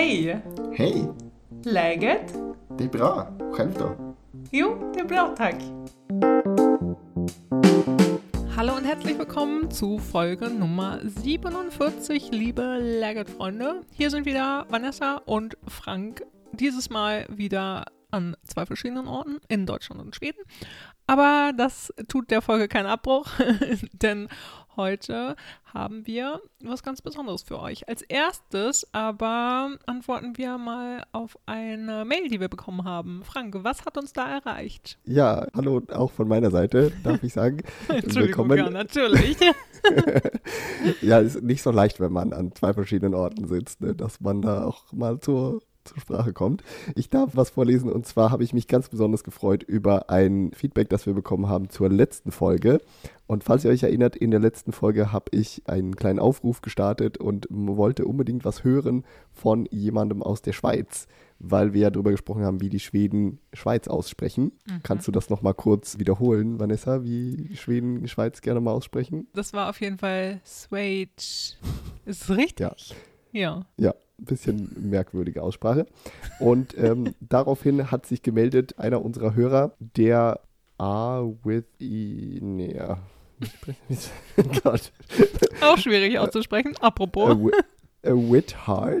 Hej! Hej! Läget? Det är bra. Själv då? Jo, det är bra tack. Hallo und herzlich willkommen zu Folge Nummer 47, liebe Legget-Freunde. Hier sind wieder Vanessa und Frank. Dieses Mal wieder an zwei verschiedenen Orten, in Deutschland und Schweden. Aber das tut der Folge keinen Abbruch, denn heute haben wir was ganz Besonderes für euch. Als erstes aber antworten wir mal auf eine Mail, die wir bekommen haben. Frank, was hat uns da erreicht? Ja, hallo auch von meiner Seite, darf ich sagen. Entschuldigung, Willkommen. ja, natürlich. ja, ist nicht so leicht, wenn man an zwei verschiedenen Orten sitzt, ne, dass man da auch mal zur zur Sprache kommt. Ich darf was vorlesen und zwar habe ich mich ganz besonders gefreut über ein Feedback, das wir bekommen haben zur letzten Folge. Und falls ihr euch erinnert, in der letzten Folge habe ich einen kleinen Aufruf gestartet und wollte unbedingt was hören von jemandem aus der Schweiz, weil wir ja darüber gesprochen haben, wie die Schweden Schweiz aussprechen. Mhm. Kannst du das nochmal kurz wiederholen, Vanessa, wie Schweden Schweiz gerne mal aussprechen? Das war auf jeden Fall Schweiz. Ist es richtig? Ja. Ja. Ja, bisschen merkwürdige Aussprache. Und ähm, daraufhin hat sich gemeldet einer unserer Hörer, der A with E. Nee, ja. Gott. Auch schwierig auszusprechen. Apropos. A, a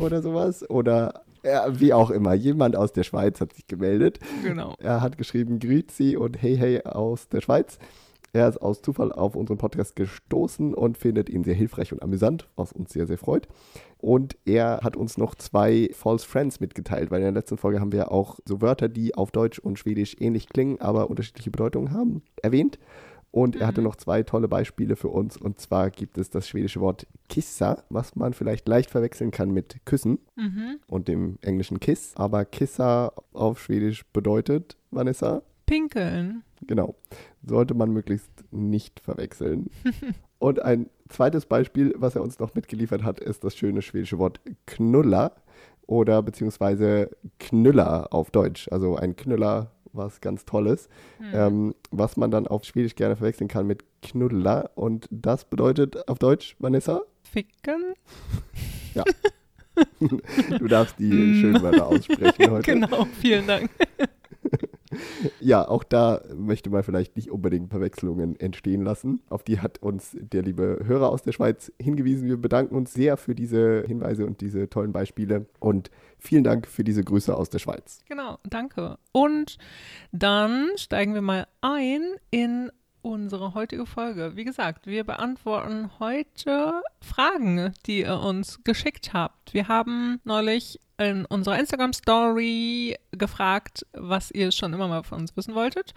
oder sowas. Oder ja, wie auch immer. Jemand aus der Schweiz hat sich gemeldet. Genau. Er hat geschrieben Grüezi und Hey Hey aus der Schweiz. Er ist aus Zufall auf unseren Podcast gestoßen und findet ihn sehr hilfreich und amüsant, was uns sehr, sehr freut. Und er hat uns noch zwei False Friends mitgeteilt, weil in der letzten Folge haben wir auch so Wörter, die auf Deutsch und Schwedisch ähnlich klingen, aber unterschiedliche Bedeutungen haben, erwähnt. Und er hatte mhm. noch zwei tolle Beispiele für uns. Und zwar gibt es das schwedische Wort Kissa, was man vielleicht leicht verwechseln kann mit Küssen mhm. und dem englischen Kiss. Aber Kissa auf Schwedisch bedeutet, Vanessa? Pinkeln. Genau. Sollte man möglichst nicht verwechseln. Und ein zweites Beispiel, was er uns noch mitgeliefert hat, ist das schöne schwedische Wort Knuller oder beziehungsweise Knüller auf Deutsch. Also ein Knüller, was ganz Tolles, mhm. ähm, was man dann auf Schwedisch gerne verwechseln kann mit Knuller. Und das bedeutet auf Deutsch, Vanessa? Ficken. Ja. du darfst die schönen Wörter aussprechen heute. Genau, vielen Dank ja, auch da möchte man vielleicht nicht unbedingt Verwechslungen entstehen lassen. Auf die hat uns der liebe Hörer aus der Schweiz hingewiesen. Wir bedanken uns sehr für diese Hinweise und diese tollen Beispiele und vielen Dank für diese Grüße aus der Schweiz. Genau, danke. Und dann steigen wir mal ein in unsere heutige Folge. Wie gesagt, wir beantworten heute Fragen, die ihr uns geschickt habt. Wir haben neulich in unserer Instagram-Story gefragt, was ihr schon immer mal von uns wissen wolltet.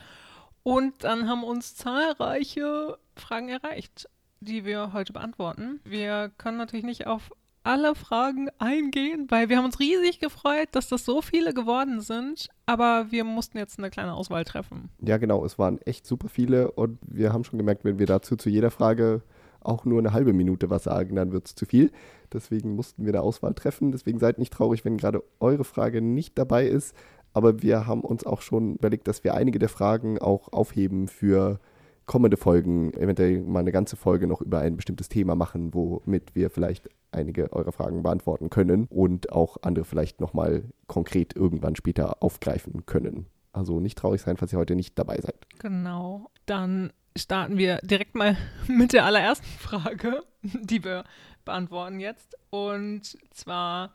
Und dann haben uns zahlreiche Fragen erreicht, die wir heute beantworten. Wir können natürlich nicht auf alle Fragen eingehen, weil wir haben uns riesig gefreut, dass das so viele geworden sind, aber wir mussten jetzt eine kleine Auswahl treffen. Ja, genau, es waren echt super viele und wir haben schon gemerkt, wenn wir dazu zu jeder Frage auch nur eine halbe Minute was sagen, dann wird es zu viel. Deswegen mussten wir eine Auswahl treffen. Deswegen seid nicht traurig, wenn gerade eure Frage nicht dabei ist. Aber wir haben uns auch schon überlegt, dass wir einige der Fragen auch aufheben für kommende Folgen, eventuell mal eine ganze Folge noch über ein bestimmtes Thema machen, womit wir vielleicht einige eurer Fragen beantworten können und auch andere vielleicht nochmal konkret irgendwann später aufgreifen können. Also nicht traurig sein, falls ihr heute nicht dabei seid. Genau. Dann starten wir direkt mal mit der allerersten Frage, die wir beantworten jetzt. Und zwar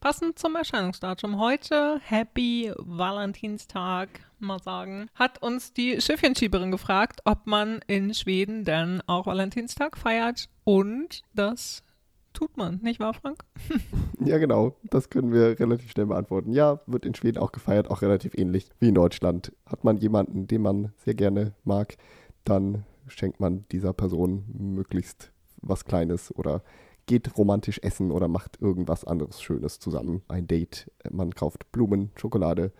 passend zum Erscheinungsdatum heute, Happy Valentinstag, mal sagen, hat uns die Schiffchenschieberin gefragt, ob man in Schweden denn auch Valentinstag feiert. Und das tut man, nicht wahr, Frank? ja, genau. Das können wir relativ schnell beantworten. Ja, wird in Schweden auch gefeiert, auch relativ ähnlich wie in Deutschland. Hat man jemanden, den man sehr gerne mag, dann schenkt man dieser Person möglichst was Kleines oder geht romantisch essen oder macht irgendwas anderes Schönes zusammen. Ein Date, man kauft Blumen, Schokolade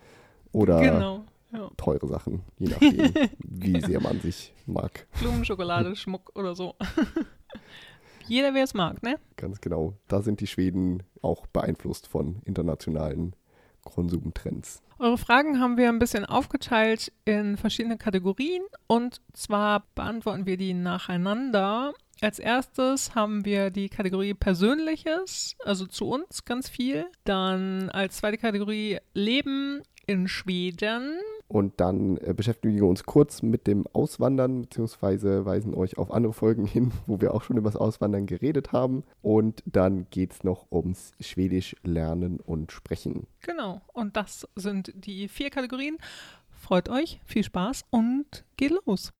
oder genau, ja. teure Sachen, je nachdem, wie sehr man sich mag. Blumen, Schokolade, Schmuck oder so. Jeder, wer es mag, ne? Ganz genau. Da sind die Schweden auch beeinflusst von internationalen Konsumtrends. Eure Fragen haben wir ein bisschen aufgeteilt in verschiedene Kategorien und zwar beantworten wir die nacheinander. Als erstes haben wir die Kategorie Persönliches, also zu uns ganz viel. Dann als zweite Kategorie Leben in Schweden. Und dann äh, beschäftigen wir uns kurz mit dem Auswandern, beziehungsweise weisen euch auf andere Folgen hin, wo wir auch schon über das Auswandern geredet haben. Und dann geht es noch ums Schwedisch lernen und sprechen. Genau, und das sind die vier Kategorien. Freut euch, viel Spaß und geht los.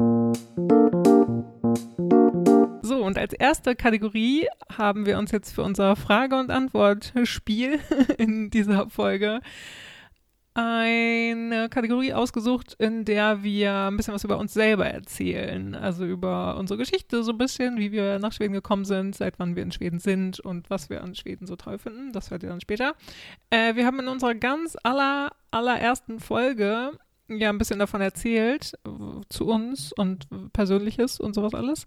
So, und als erste Kategorie haben wir uns jetzt für unser Frage- und Antwort-Spiel in dieser Folge eine Kategorie ausgesucht, in der wir ein bisschen was über uns selber erzählen. Also über unsere Geschichte so ein bisschen, wie wir nach Schweden gekommen sind, seit wann wir in Schweden sind und was wir an Schweden so toll finden. Das hört ihr dann später. Äh, wir haben in unserer ganz aller, allerersten Folge ja ein bisschen davon erzählt, zu uns und Persönliches und sowas alles.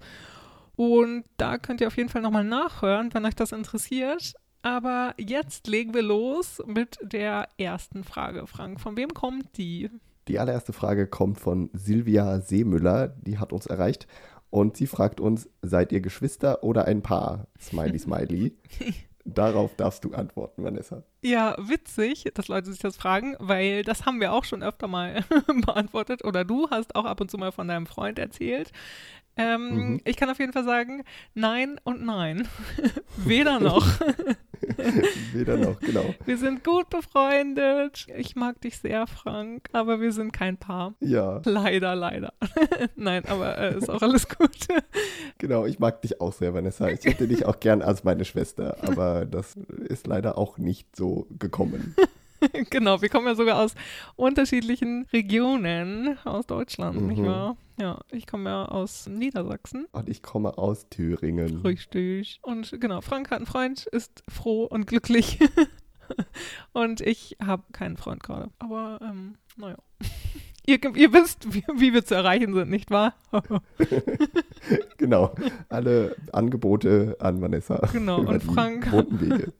Und da könnt ihr auf jeden Fall nochmal nachhören, wenn euch das interessiert. Aber jetzt legen wir los mit der ersten Frage, Frank. Von wem kommt die? Die allererste Frage kommt von Silvia Seemüller, die hat uns erreicht. Und sie fragt uns, seid ihr Geschwister oder ein Paar? Smiley, smiley. Darauf darfst du antworten, Vanessa. Ja, witzig, dass Leute sich das fragen, weil das haben wir auch schon öfter mal beantwortet. Oder du hast auch ab und zu mal von deinem Freund erzählt. Ähm, mhm. Ich kann auf jeden Fall sagen, nein und nein. Weder noch. Weder noch, genau. Wir sind gut befreundet. Ich mag dich sehr, Frank, aber wir sind kein Paar. Ja. Leider, leider. Nein, aber äh, ist auch alles gut. Genau, ich mag dich auch sehr, Vanessa. Ich hätte dich auch gern als meine Schwester, aber das ist leider auch nicht so gekommen. genau, wir kommen ja sogar aus unterschiedlichen Regionen aus Deutschland, mhm. nicht wahr? Ja, ich komme ja aus Niedersachsen. Und ich komme aus Thüringen. Richtig. Und genau, Frank hat einen Freund, ist froh und glücklich. und ich habe keinen Freund gerade. Aber, ähm, naja. Ihr, ihr, wisst, wie, wie, wir zu erreichen sind, nicht wahr? genau. Alle Angebote an Vanessa. Genau. Und Frank,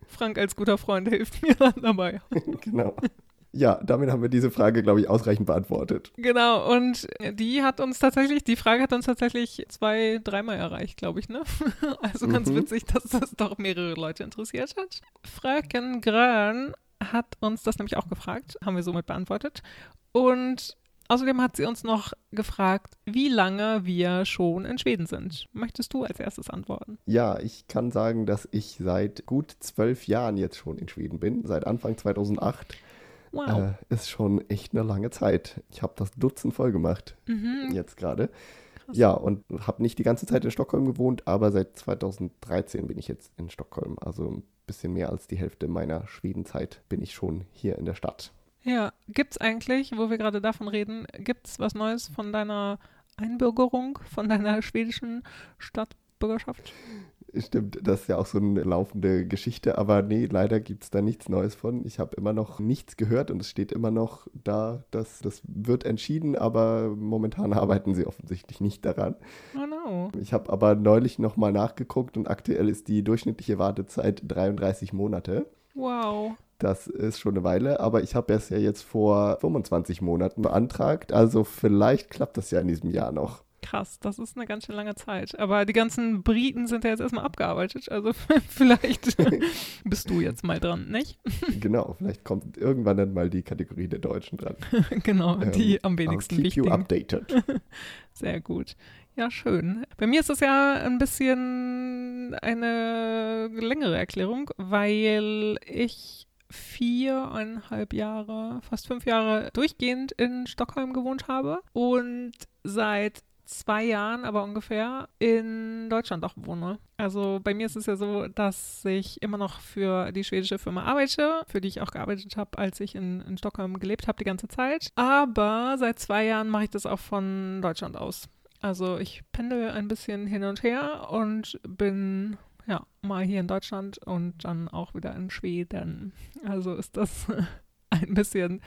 Frank als guter Freund hilft mir dann dabei. genau. Ja, damit haben wir diese Frage, glaube ich, ausreichend beantwortet. Genau, und die hat uns tatsächlich, die Frage hat uns tatsächlich zwei, dreimal erreicht, glaube ich, ne? Also ganz mhm. witzig, dass das doch mehrere Leute interessiert hat. Fröken Grön hat uns das nämlich auch gefragt, haben wir somit beantwortet. Und außerdem hat sie uns noch gefragt, wie lange wir schon in Schweden sind. Möchtest du als erstes antworten? Ja, ich kann sagen, dass ich seit gut zwölf Jahren jetzt schon in Schweden bin, seit Anfang 2008. Wow. Äh, ist schon echt eine lange Zeit. Ich habe das Dutzend voll gemacht, mhm. jetzt gerade. Ja, und habe nicht die ganze Zeit in Stockholm gewohnt, aber seit 2013 bin ich jetzt in Stockholm. Also ein bisschen mehr als die Hälfte meiner Schwedenzeit bin ich schon hier in der Stadt. Ja, gibt es eigentlich, wo wir gerade davon reden, gibt es was Neues von deiner Einbürgerung, von deiner schwedischen Stadtbürgerschaft? Stimmt, das ist ja auch so eine laufende Geschichte, aber nee, leider gibt es da nichts Neues von. Ich habe immer noch nichts gehört und es steht immer noch da, dass das wird entschieden, aber momentan arbeiten sie offensichtlich nicht daran. Oh no. Ich habe aber neulich nochmal nachgeguckt und aktuell ist die durchschnittliche Wartezeit 33 Monate. Wow. Das ist schon eine Weile, aber ich habe es ja jetzt vor 25 Monaten beantragt, also vielleicht klappt das ja in diesem Jahr noch. Krass, das ist eine ganz schön lange Zeit. Aber die ganzen Briten sind ja jetzt erstmal abgearbeitet. Also vielleicht bist du jetzt mal dran, nicht? genau, vielleicht kommt irgendwann dann mal die Kategorie der Deutschen dran. genau, ähm, die am wenigsten keep wichtigen. You updated. Sehr gut. Ja, schön. Bei mir ist das ja ein bisschen eine längere Erklärung, weil ich viereinhalb Jahre, fast fünf Jahre durchgehend in Stockholm gewohnt habe und seit zwei Jahren aber ungefähr in Deutschland auch wohne. Also bei mir ist es ja so, dass ich immer noch für die schwedische Firma arbeite, für die ich auch gearbeitet habe, als ich in, in Stockholm gelebt habe die ganze Zeit. Aber seit zwei Jahren mache ich das auch von Deutschland aus. Also ich pendel ein bisschen hin und her und bin ja mal hier in Deutschland und dann auch wieder in Schweden. Also ist das ein bisschen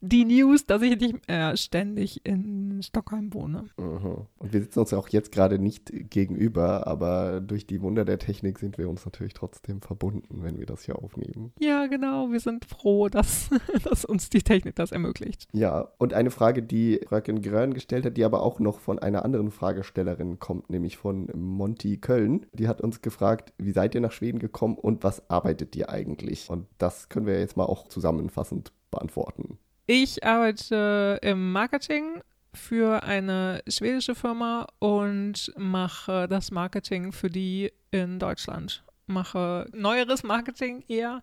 die News, dass ich nicht mehr ständig in Stockholm wohne. Mhm. Und wir sitzen uns auch jetzt gerade nicht gegenüber, aber durch die Wunder der Technik sind wir uns natürlich trotzdem verbunden, wenn wir das hier aufnehmen. Ja, genau. Wir sind froh, dass, dass uns die Technik das ermöglicht. Ja, und eine Frage, die Röcken Grön gestellt hat, die aber auch noch von einer anderen Fragestellerin kommt, nämlich von Monty Köln. Die hat uns gefragt, wie seid ihr nach Schweden gekommen und was arbeitet ihr eigentlich? Und das können wir jetzt mal auch zusammenfassend beantworten. Ich arbeite im Marketing für eine schwedische Firma und mache das Marketing für die in Deutschland. Mache neueres Marketing eher,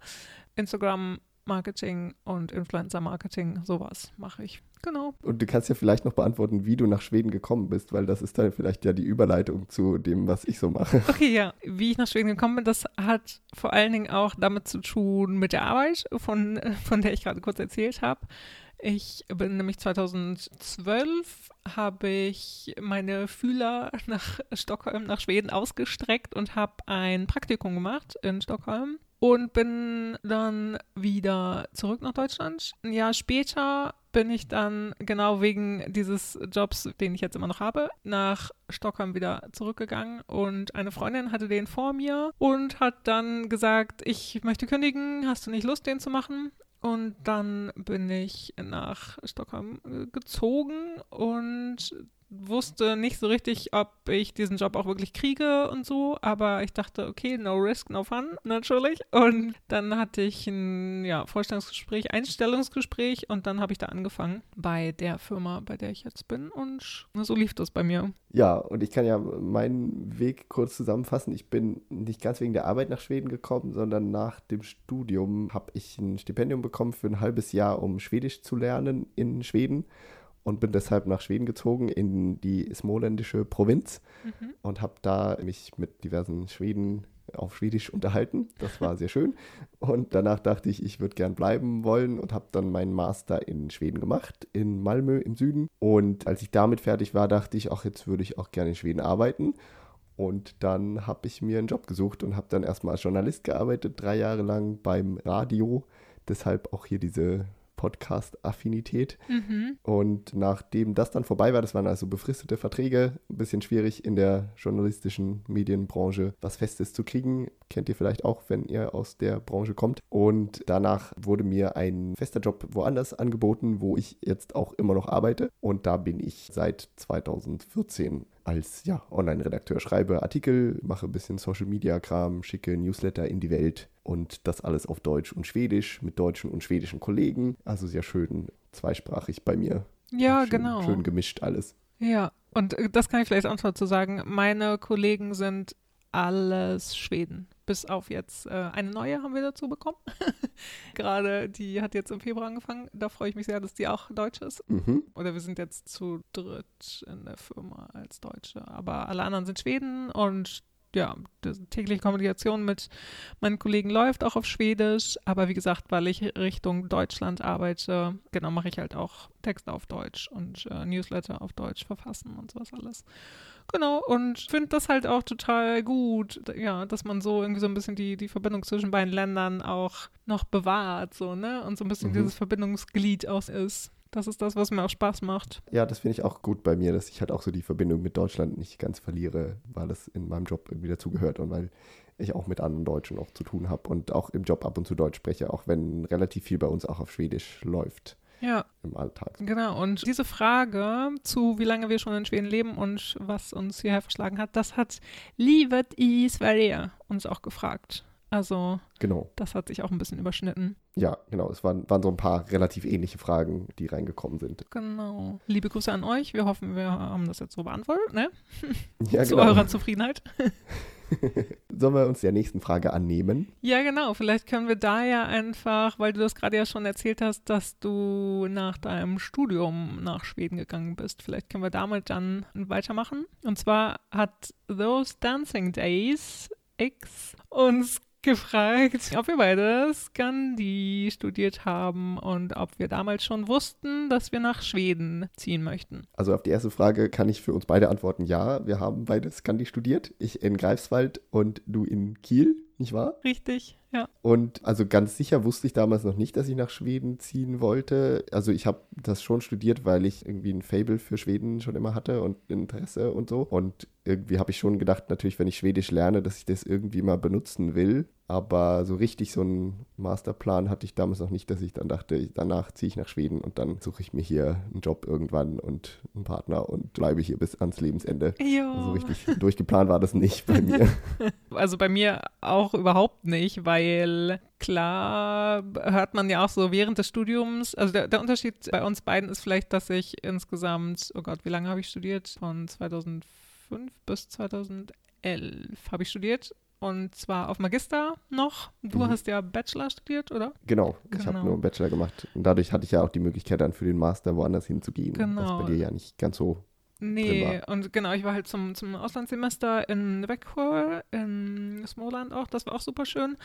Instagram Marketing und Influencer Marketing, sowas mache ich. Genau. Und du kannst ja vielleicht noch beantworten, wie du nach Schweden gekommen bist, weil das ist dann vielleicht ja die Überleitung zu dem, was ich so mache. Okay, ja. Wie ich nach Schweden gekommen bin, das hat vor allen Dingen auch damit zu tun mit der Arbeit, von, von der ich gerade kurz erzählt habe. Ich bin nämlich 2012 habe ich meine Fühler nach Stockholm, nach Schweden ausgestreckt und habe ein Praktikum gemacht in Stockholm und bin dann wieder zurück nach Deutschland. Ein Jahr später bin ich dann genau wegen dieses Jobs, den ich jetzt immer noch habe, nach Stockholm wieder zurückgegangen und eine Freundin hatte den vor mir und hat dann gesagt, ich möchte kündigen, hast du nicht Lust, den zu machen? Und dann bin ich nach Stockholm äh, gezogen und wusste nicht so richtig, ob ich diesen Job auch wirklich kriege und so, aber ich dachte, okay, no risk, no fun, natürlich. Und dann hatte ich ein ja, Vorstellungsgespräch, Einstellungsgespräch und dann habe ich da angefangen bei der Firma, bei der ich jetzt bin und so lief das bei mir. Ja, und ich kann ja meinen Weg kurz zusammenfassen. Ich bin nicht ganz wegen der Arbeit nach Schweden gekommen, sondern nach dem Studium habe ich ein Stipendium bekommen für ein halbes Jahr, um Schwedisch zu lernen in Schweden und bin deshalb nach Schweden gezogen in die smoländische Provinz mhm. und habe da mich mit diversen Schweden auf Schwedisch unterhalten. Das war sehr schön. Und danach dachte ich, ich würde gern bleiben wollen und habe dann meinen Master in Schweden gemacht, in Malmö im Süden. Und als ich damit fertig war, dachte ich, ach, jetzt würde ich auch gerne in Schweden arbeiten. Und dann habe ich mir einen Job gesucht und habe dann erstmal als Journalist gearbeitet, drei Jahre lang beim Radio. Deshalb auch hier diese Podcast-Affinität. Mhm. Und nachdem das dann vorbei war, das waren also befristete Verträge, ein bisschen schwierig in der journalistischen Medienbranche was Festes zu kriegen. Kennt ihr vielleicht auch, wenn ihr aus der Branche kommt. Und danach wurde mir ein fester Job woanders angeboten, wo ich jetzt auch immer noch arbeite. Und da bin ich seit 2014 als ja, Online-Redakteur. Schreibe Artikel, mache ein bisschen Social-Media-Kram, schicke Newsletter in die Welt und das alles auf Deutsch und Schwedisch mit deutschen und schwedischen Kollegen. Also sehr schön zweisprachig bei mir. Ja, schön, genau. Schön gemischt alles. Ja, und äh, das kann ich vielleicht auch noch dazu sagen. Meine Kollegen sind alles Schweden. Bis auf jetzt äh, eine neue haben wir dazu bekommen. Gerade die hat jetzt im Februar angefangen. Da freue ich mich sehr, dass die auch Deutsch ist. Mhm. Oder wir sind jetzt zu dritt in der Firma als Deutsche. Aber alle anderen sind Schweden und ja, die tägliche Kommunikation mit meinen Kollegen läuft auch auf Schwedisch, aber wie gesagt, weil ich Richtung Deutschland arbeite, genau, mache ich halt auch Texte auf Deutsch und äh, Newsletter auf Deutsch verfassen und sowas alles. Genau, und finde das halt auch total gut, ja, dass man so irgendwie so ein bisschen die, die Verbindung zwischen beiden Ländern auch noch bewahrt, so, ne? Und so ein bisschen mhm. dieses Verbindungsglied aus ist. Das ist das, was mir auch Spaß macht. Ja, das finde ich auch gut bei mir, dass ich halt auch so die Verbindung mit Deutschland nicht ganz verliere, weil es in meinem Job irgendwie dazugehört und weil ich auch mit anderen Deutschen auch zu tun habe und auch im Job ab und zu Deutsch spreche, auch wenn relativ viel bei uns auch auf Schwedisch läuft. Ja. Im Alltag. Genau. Und diese Frage zu, wie lange wir schon in Schweden leben und was uns hierher verschlagen hat, das hat Livet i Sverige uns auch gefragt. Also genau. das hat sich auch ein bisschen überschnitten. Ja, genau. Es waren, waren so ein paar relativ ähnliche Fragen, die reingekommen sind. Genau. Liebe Grüße an euch. Wir hoffen, wir haben das jetzt so beantwortet, ne? Ja, Zu genau. eurer Zufriedenheit. Sollen wir uns der nächsten Frage annehmen? Ja, genau. Vielleicht können wir da ja einfach, weil du das gerade ja schon erzählt hast, dass du nach deinem Studium nach Schweden gegangen bist. Vielleicht können wir damit dann weitermachen. Und zwar hat Those Dancing Days X uns gefragt, ob wir beide Scandi studiert haben und ob wir damals schon wussten, dass wir nach Schweden ziehen möchten. Also auf die erste Frage kann ich für uns beide antworten, ja, wir haben beide Scandi studiert. Ich in Greifswald und du in Kiel nicht wahr? Richtig, ja. Und also ganz sicher wusste ich damals noch nicht, dass ich nach Schweden ziehen wollte. Also ich habe das schon studiert, weil ich irgendwie ein Fable für Schweden schon immer hatte und Interesse und so. Und irgendwie habe ich schon gedacht, natürlich, wenn ich Schwedisch lerne, dass ich das irgendwie mal benutzen will. Aber so richtig so einen Masterplan hatte ich damals noch nicht, dass ich dann dachte, danach ziehe ich nach Schweden und dann suche ich mir hier einen Job irgendwann und einen Partner und bleibe hier bis ans Lebensende. Jo. So richtig durchgeplant war das nicht bei mir. Also bei mir auch überhaupt nicht, weil klar hört man ja auch so während des Studiums, also der, der Unterschied bei uns beiden ist vielleicht, dass ich insgesamt, oh Gott, wie lange habe ich studiert? Von 2005 bis 2011 habe ich studiert und zwar auf Magister noch. Du Mhm. hast ja Bachelor studiert, oder? Genau, ich habe Genau. nur einen Bachelor gemacht. Und dadurch hatte ich ja auch die Möglichkeit, dann für den Master woanders hinzugehen. Genau. Was bei dir ja nicht ganz so. Nee, und genau, ich war halt zum, zum Auslandssemester in Växjö, in Småland auch, das war auch super schön.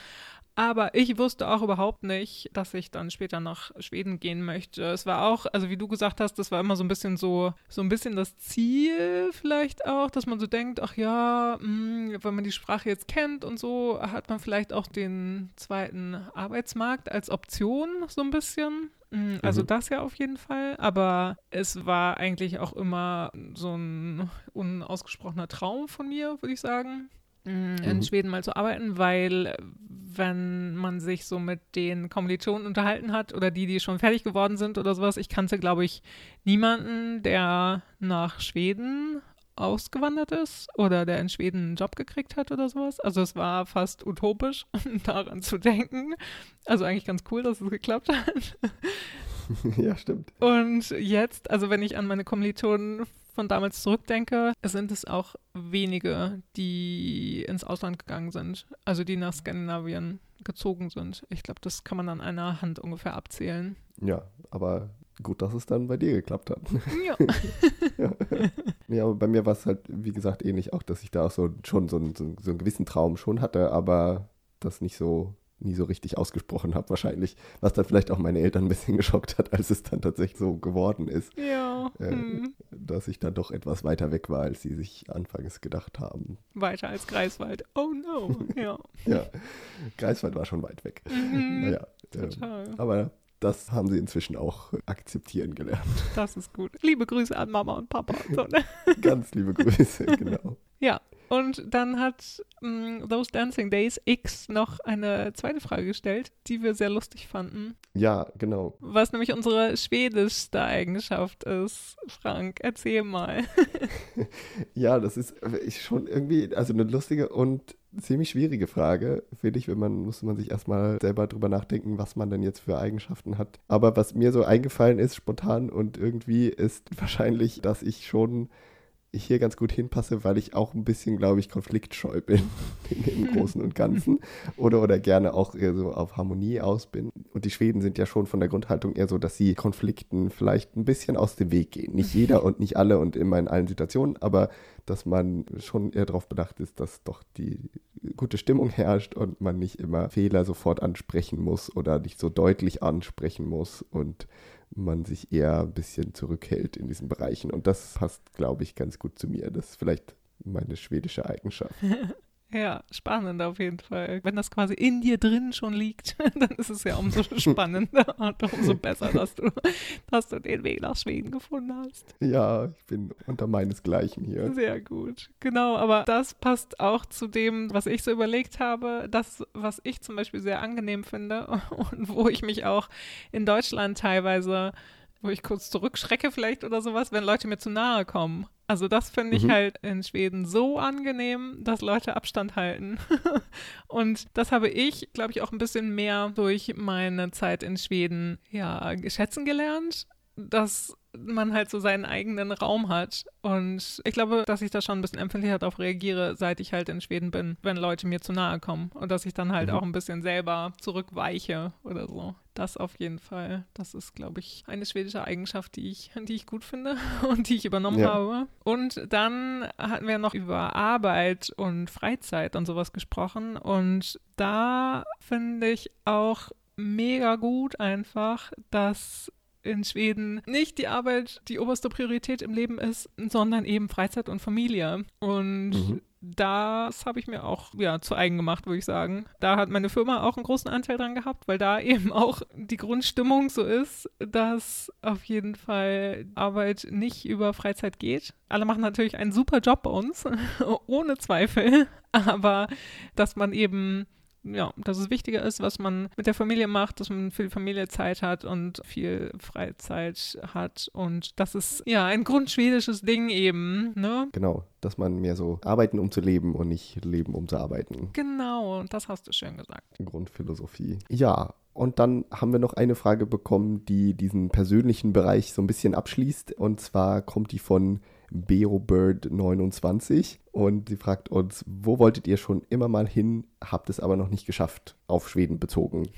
Aber ich wusste auch überhaupt nicht, dass ich dann später nach Schweden gehen möchte. Es war auch, also wie du gesagt hast, das war immer so ein bisschen so, so ein bisschen das Ziel vielleicht auch, dass man so denkt, ach ja, mh, wenn man die Sprache jetzt kennt und so, hat man vielleicht auch den zweiten Arbeitsmarkt als Option so ein bisschen. Mm, Also Mhm. das ja auf jeden Fall, aber es war eigentlich auch immer so ein unausgesprochener Traum von mir, würde ich sagen, mm, in Mhm. Schweden mal zu arbeiten, weil wenn man sich so mit den Kommilitonen unterhalten hat oder die, die schon fertig geworden sind oder sowas, ich kannte, glaube ich, niemanden, der nach Schweden ausgewandert ist oder der in Schweden einen Job gekriegt hat oder sowas. Also es war fast utopisch, daran zu denken. Also eigentlich ganz cool, dass es geklappt hat. ja, stimmt. Und jetzt, also wenn ich an meine Kommilitonen von damals zurückdenke, sind es auch wenige, die ins Ausland gegangen sind, also die nach Skandinavien gezogen sind. Ich glaube, das kann man an einer Hand ungefähr abzählen. Ja, aber gut, dass es dann bei dir geklappt hat. Ja. ja. Nee, aber bei mir war es halt, wie gesagt, ähnlich auch, dass ich da auch so schon so, einen- so, einen gewissen Traum schon hatte, aber das nicht so nie so richtig ausgesprochen habe wahrscheinlich, was dann vielleicht auch meine Eltern ein bisschen geschockt hat, als es dann tatsächlich so geworden ist, Ja. Äh, Hm. dass ich dann doch etwas weiter weg war, als sie sich anfangs gedacht haben. Weiter als Greifswald. Oh no. Ja. Ja, Greifswald war schon weit weg. Mhm. Naja, ähm, Total. aber das haben sie inzwischen auch akzeptieren gelernt. Das ist gut. Liebe Grüße an Mama und Papa. und So, ne? Ganz liebe Grüße, genau. Ja, und dann hat mh, Those Dancing Days X noch eine zweite Frage gestellt, die wir sehr lustig fanden, Ja, genau. was nämlich unsere schwedischste Eigenschaft ist. Frank, erzähl mal. Ja, das ist äh, schon irgendwie, also eine lustige und ziemlich schwierige Frage, finde ich, wenn man, muss man sich erstmal selber drüber nachdenken, was man denn jetzt für Eigenschaften hat. Aber was mir so eingefallen ist, spontan und irgendwie, ist wahrscheinlich, dass ich schon hier ganz gut hinpasse, weil ich auch ein bisschen, glaube ich, konfliktscheu bin im Großen und Ganzen oder, oder gerne auch eher so auf Harmonie aus bin. Und die Schweden sind ja schon von der Grundhaltung eher so, dass sie Konflikten vielleicht ein bisschen aus dem Weg gehen. Nicht jeder und nicht alle und immer in allen Situationen, aber dass man schon eher darauf bedacht ist, dass doch die gute Stimmung herrscht und man nicht immer Fehler sofort ansprechen muss oder nicht so deutlich ansprechen muss und man sich eher ein bisschen zurückhält in diesen Bereichen. Und das passt, glaube ich, ganz gut zu mir. Das ist vielleicht meine schwedische Eigenschaft. Ja, spannend auf jeden Fall. Wenn das quasi in dir drin schon liegt, dann ist es ja umso spannender und umso besser, dass du, dass du den Weg nach Schweden gefunden hast. Ja, ich bin unter meinesgleichen hier. Sehr gut. Genau, aber das passt auch zu dem, was ich so überlegt habe. Das, was ich zum Beispiel sehr angenehm finde und wo ich mich auch in Deutschland teilweise, wo ich kurz zurückschrecke vielleicht oder sowas, wenn Leute mir zu nahe kommen. Also das finde ich Mhm. halt in Schweden so angenehm, dass Leute Abstand halten. und das habe ich, glaube ich, auch ein bisschen mehr durch meine Zeit in Schweden ja schätzen gelernt, dass man halt so seinen eigenen Raum hat. Und ich glaube, dass ich da schon ein bisschen empfindlicher darauf reagiere, seit ich halt in Schweden bin, wenn Leute mir zu nahe kommen. Und dass ich dann halt Mhm. auch ein bisschen selber zurückweiche oder so. Das auf jeden Fall. Das ist, glaube ich, eine schwedische Eigenschaft, die ich, die ich gut finde und die ich übernommen Ja. habe. Und dann hatten wir noch über Arbeit und Freizeit und sowas gesprochen. Und da finde ich auch mega gut einfach, dass in Schweden nicht die Arbeit die oberste Priorität im Leben ist, sondern eben Freizeit und Familie. Und Mhm. das habe ich mir auch ja, zu eigen gemacht, würde ich sagen. Da hat meine Firma auch einen großen Anteil dran gehabt, weil da eben auch die Grundstimmung so ist, dass auf jeden Fall Arbeit nicht über Freizeit geht. Alle machen natürlich einen super Job bei uns, ohne Zweifel, aber dass man eben ja, dass es wichtiger ist, was man mit der Familie macht, dass man die Familie Zeit hat und viel Freizeit hat. Und das ist ja ein grundschwedisches Ding eben, ne? Genau, dass man mehr so arbeiten, um zu leben und nicht leben, um zu arbeiten. Genau, das hast du schön gesagt. Grundphilosophie. Ja, und dann haben wir noch eine Frage bekommen, die diesen persönlichen Bereich so ein bisschen abschließt. Und zwar kommt die von BeoBird29 und sie fragt uns, wo wolltet ihr schon immer mal hin, habt es aber noch nicht geschafft, auf Schweden bezogen.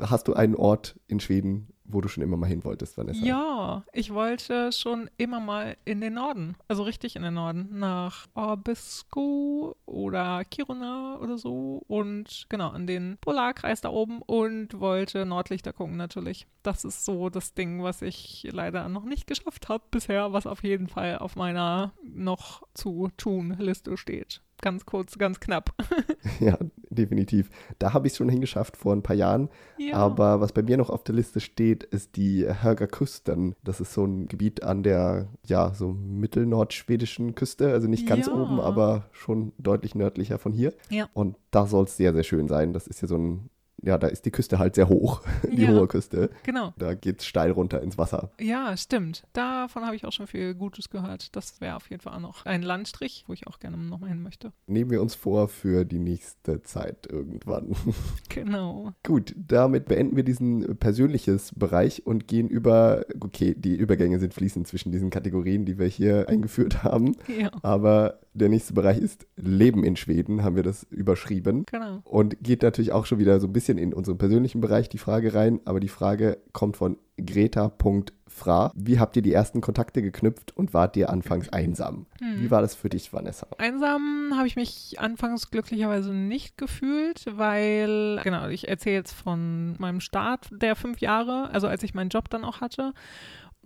Hast du einen Ort in Schweden, wo du schon immer mal hin wolltest, Vanessa? Ja, ich wollte schon immer mal in den Norden, also richtig in den Norden, nach Abisko oder Kiruna oder so und genau, in den Polarkreis da oben und wollte Nordlichter gucken natürlich. Das ist so das Ding, was ich leider noch nicht geschafft habe bisher, was auf jeden Fall auf meiner noch zu tun Liste steht ganz kurz, ganz knapp. ja, definitiv. Da habe ich es schon hingeschafft vor ein paar Jahren. Ja. Aber was bei mir noch auf der Liste steht, ist die Höga Küsten. Das ist so ein Gebiet an der, ja, so mittelnordschwedischen Küste. Also nicht ganz Ja. oben, aber schon deutlich nördlicher von hier. Ja. Und da soll es sehr, sehr schön sein. Das ist ja so ein, ja, da ist die Küste halt sehr hoch, die Ja. hohe Küste. Genau. Da geht es steil runter ins Wasser. Ja, stimmt. Davon habe ich auch schon viel Gutes gehört. Das wäre auf jeden Fall auch noch ein Landstrich, wo ich auch gerne nochmal hin möchte. Nehmen wir uns vor für die nächste Zeit irgendwann. Genau. Gut, damit beenden wir diesen persönliches Bereich und gehen über, okay, die Übergänge sind fließend zwischen diesen Kategorien, die wir hier eingeführt haben. Ja, Aber der nächste Bereich ist Leben in Schweden, haben wir das überschrieben. genau. Und geht natürlich auch schon wieder so ein bisschen in unseren persönlichen Bereich die Frage rein. Aber die Frage kommt von Greta.fra. Wie habt ihr die ersten Kontakte geknüpft und wart ihr anfangs einsam? Hm. Wie war das für dich, Vanessa? Einsam habe ich mich anfangs glücklicherweise nicht gefühlt, weil, genau, ich erzähle jetzt von meinem Start der fünf Jahre, also als ich meinen Job dann auch hatte.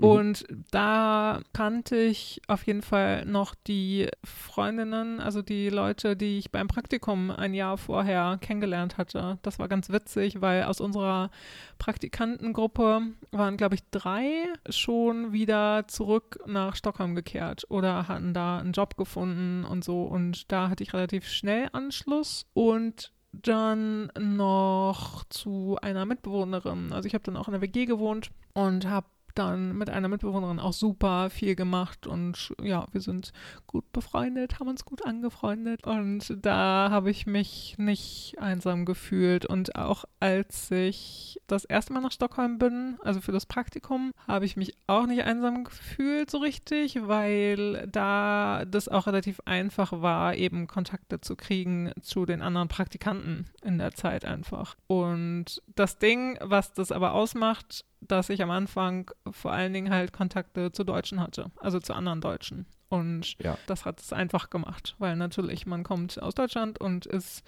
Mhm. Und da kannte ich auf jeden Fall noch die Freundinnen, also die Leute, die ich beim Praktikum ein Jahr vorher kennengelernt hatte. Das war ganz witzig, weil aus unserer Praktikantengruppe waren, glaube ich, drei schon wieder zurück nach Stockholm gekehrt oder hatten da einen Job gefunden und so. Und da hatte ich relativ schnell Anschluss und dann noch zu einer Mitbewohnerin. Also ich habe dann auch in der WG gewohnt und habe dann mit einer Mitbewohnerin auch super viel gemacht und ja, wir sind gut befreundet, haben uns gut angefreundet und da habe ich mich nicht einsam gefühlt und auch als ich das erste Mal nach Stockholm bin, also für das Praktikum, habe ich mich auch nicht einsam gefühlt so richtig, weil da das auch relativ einfach war, eben Kontakte zu kriegen zu den anderen Praktikanten in der Zeit einfach. Und das Ding, was das aber ausmacht, dass ich am Anfang vor allen Dingen halt Kontakte zu Deutschen hatte, also zu anderen Deutschen. Und Ja. das hat es einfach gemacht, weil natürlich man kommt aus Deutschland und ist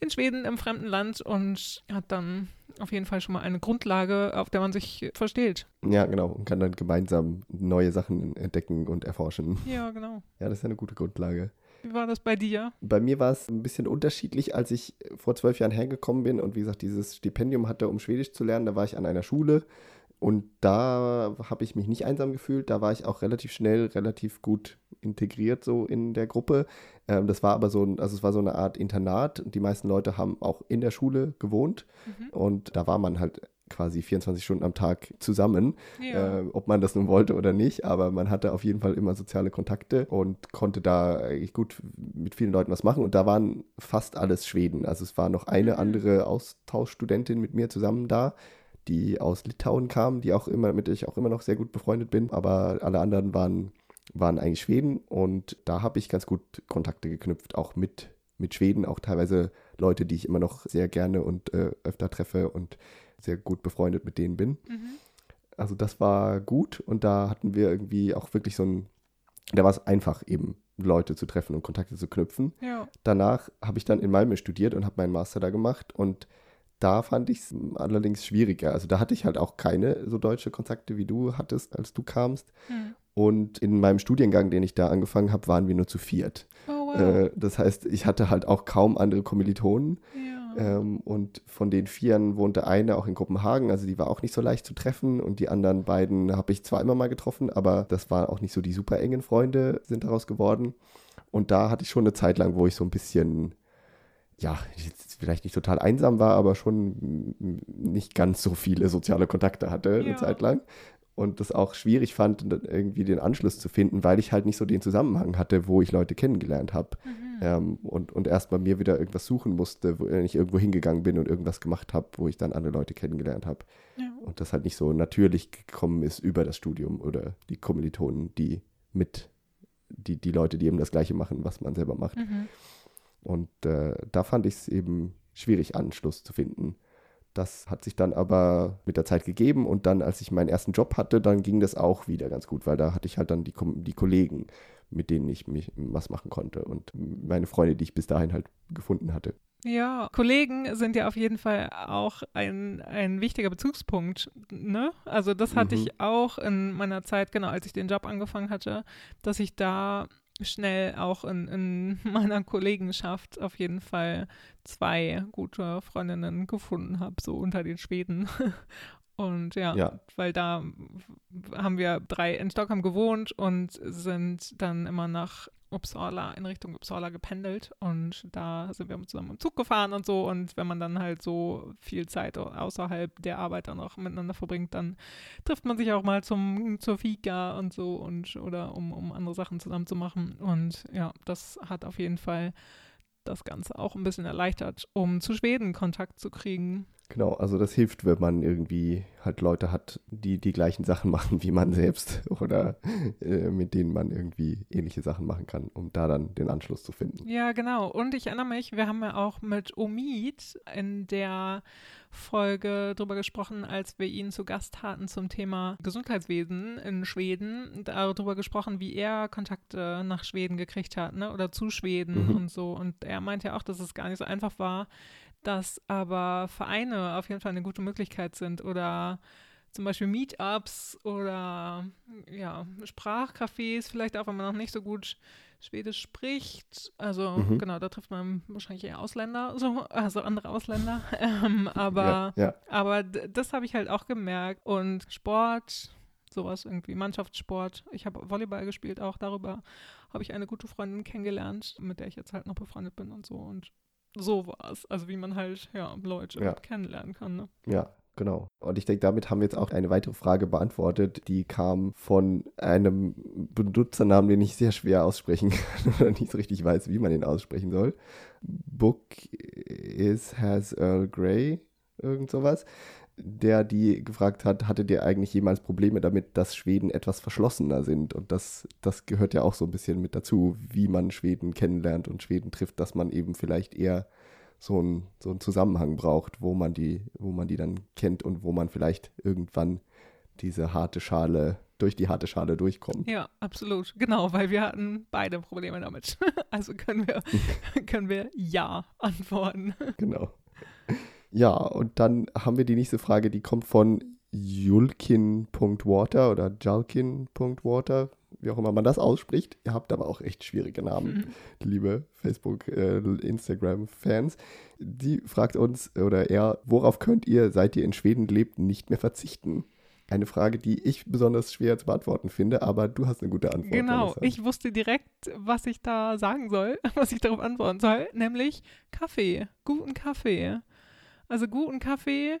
in Schweden im fremden Land und hat dann auf jeden Fall schon mal eine Grundlage, auf der man sich versteht. Ja, genau. Und kann dann gemeinsam neue Sachen entdecken und erforschen. Ja, genau. Ja, das ist eine gute Grundlage. Wie war das bei dir? Bei mir war es ein bisschen unterschiedlich, als ich vor zwölf Jahren hergekommen bin und wie gesagt dieses Stipendium hatte, um Schwedisch zu lernen. Da war ich an einer Schule und da habe ich mich nicht einsam gefühlt. Da war ich auch relativ schnell, relativ gut integriert so in der Gruppe. Ähm, das war aber so, ein, also es war so eine Art Internat. Die meisten Leute haben auch in der Schule gewohnt Mhm. und da war man halt quasi 24 Stunden am Tag zusammen Ja. äh, ob man das nun wollte oder nicht, aber man hatte auf jeden Fall immer soziale Kontakte und konnte da eigentlich gut mit vielen Leuten was machen. Und da waren fast alles Schweden. Also es war noch eine Mhm. andere Austauschstudentin mit mir zusammen da, die aus Litauen kam, die auch immer, mit der ich auch immer noch sehr gut befreundet bin. Aber alle anderen waren, waren eigentlich Schweden und da habe ich ganz gut Kontakte geknüpft, auch mit, mit Schweden, auch teilweise Leute, die ich immer noch sehr gerne und äh, öfter treffe und sehr gut befreundet mit denen bin. Mhm. Also das war gut und da hatten wir irgendwie auch wirklich so ein, da war es einfach eben Leute zu treffen und Kontakte zu knüpfen. Ja. Danach habe ich dann in Malmö studiert und habe meinen Master da gemacht und da fand ich es allerdings schwieriger. Also da hatte ich halt auch keine so deutsche Kontakte, wie du hattest, als du kamst. Hm. Und in meinem Studiengang, den ich da angefangen habe, waren wir nur zu viert. Oh wow. Äh, das heißt, ich hatte halt auch kaum andere Kommilitonen. ja. Ähm, und von den Vieren wohnte eine auch in Kopenhagen, also die war auch nicht so leicht zu treffen. Und die anderen beiden habe ich zwar immer mal getroffen, aber das waren auch nicht so die super engen Freunde, sind daraus geworden. Und da hatte ich schon eine Zeit lang, wo ich so ein bisschen, ja, vielleicht nicht total einsam war, aber schon nicht ganz so viele soziale Kontakte hatte Ja. eine Zeit lang. Und das auch schwierig fand, irgendwie den Anschluss zu finden, weil ich halt nicht so den Zusammenhang hatte, wo ich Leute kennengelernt habe. Mhm. Ähm, und, und erst bei mir wieder irgendwas suchen musste, wo ich irgendwo hingegangen bin und irgendwas gemacht habe, wo ich dann andere Leute kennengelernt habe. ja. Und das halt nicht so natürlich gekommen ist über das Studium oder die Kommilitonen, die mit, die, die Leute, die eben das Gleiche machen, was man selber macht. Mhm. Und äh, da fand ich es eben schwierig, Anschluss zu finden. Das hat sich dann aber mit der Zeit gegeben und dann, als ich meinen ersten Job hatte, dann ging das auch wieder ganz gut, weil da hatte ich halt dann die, die Kollegen, mit denen ich mich was machen konnte und meine Freunde, die ich bis dahin halt gefunden hatte. Ja, Kollegen sind ja auf jeden Fall auch ein, ein wichtiger Bezugspunkt, ne? Also das hatte Mhm. ich auch in meiner Zeit, genau, als ich den Job angefangen hatte, dass ich da schnell auch in, in meiner Kollegenschaft auf jeden Fall zwei gute Freundinnen gefunden habe, so unter den Schweden. Und ja, Ja. weil da haben wir drei in Stockholm gewohnt und sind dann immer nach Uppsala, in Richtung Uppsala gependelt und da sind wir zusammen im Zug gefahren und so und wenn man dann halt so viel Zeit au- außerhalb der Arbeit dann auch miteinander verbringt, dann trifft man sich auch mal zum, zur Fika und so und oder um, um andere Sachen zusammen zu machen und ja, das hat auf jeden Fall das Ganze auch ein bisschen erleichtert, um zu Schweden Kontakt zu kriegen. Genau, also das hilft, wenn man irgendwie halt Leute hat, die die gleichen Sachen machen wie man selbst oder äh, mit denen man irgendwie ähnliche Sachen machen kann, um da dann den Anschluss zu finden. Ja, genau. Und ich erinnere mich, wir haben ja auch mit Omid in der Folge drüber gesprochen, als wir ihn zu Gast hatten zum Thema Gesundheitswesen in Schweden, darüber gesprochen, wie er Kontakte nach Schweden gekriegt hat, ne? Oder zu Schweden Mhm. und so. Und er meinte ja auch, dass es gar nicht so einfach war, dass aber Vereine auf jeden Fall eine gute Möglichkeit sind oder zum Beispiel Meetups oder ja, Sprachcafés, vielleicht auch, wenn man noch nicht so gut Schwedisch spricht. Also Mhm. genau, da trifft man wahrscheinlich eher Ausländer, so, also andere Ausländer. ähm, aber, ja, ja. aber das habe ich halt auch gemerkt. Und Sport, sowas irgendwie, Mannschaftssport. Ich habe Volleyball gespielt, auch darüber habe ich eine gute Freundin kennengelernt, mit der ich jetzt halt noch befreundet bin und so. Und so war es. Also wie man halt, ja, Leute Ja. kennenlernen kann. Ne? Ja, genau. Und ich denke, damit haben wir jetzt auch eine weitere Frage beantwortet, die kam von einem Benutzernamen, den ich sehr schwer aussprechen kann oder nicht so richtig weiß, wie man den aussprechen soll. Book is has Earl Grey, irgend sowas. Der die gefragt hat, hattet ihr eigentlich jemals Probleme damit, dass Schweden etwas verschlossener sind? Und das, das gehört ja auch so ein bisschen mit dazu, wie man Schweden kennenlernt und Schweden trifft, dass man eben vielleicht eher so einen so einen Zusammenhang braucht, wo man die, wo man die dann kennt und wo man vielleicht irgendwann diese harte Schale, durch die harte Schale durchkommt. Ja, absolut. Genau, weil wir hatten beide Probleme damit. Also können wir, können wir ja antworten. Genau. Ja, und dann haben wir die nächste Frage, die kommt von julkin.water oder jalkin.water, wie auch immer man das ausspricht. Ihr habt aber auch echt schwierige Namen, liebe Facebook, äh, Instagram-Fans. Die fragt uns oder er, worauf könnt ihr, seit ihr in Schweden lebt, nicht mehr verzichten? Eine Frage, die ich besonders schwer zu beantworten finde, aber du hast eine gute Antwort. Genau, ich wusste direkt, was ich da sagen soll, was ich darauf antworten soll, nämlich Kaffee, guten Kaffee. Also guten Kaffee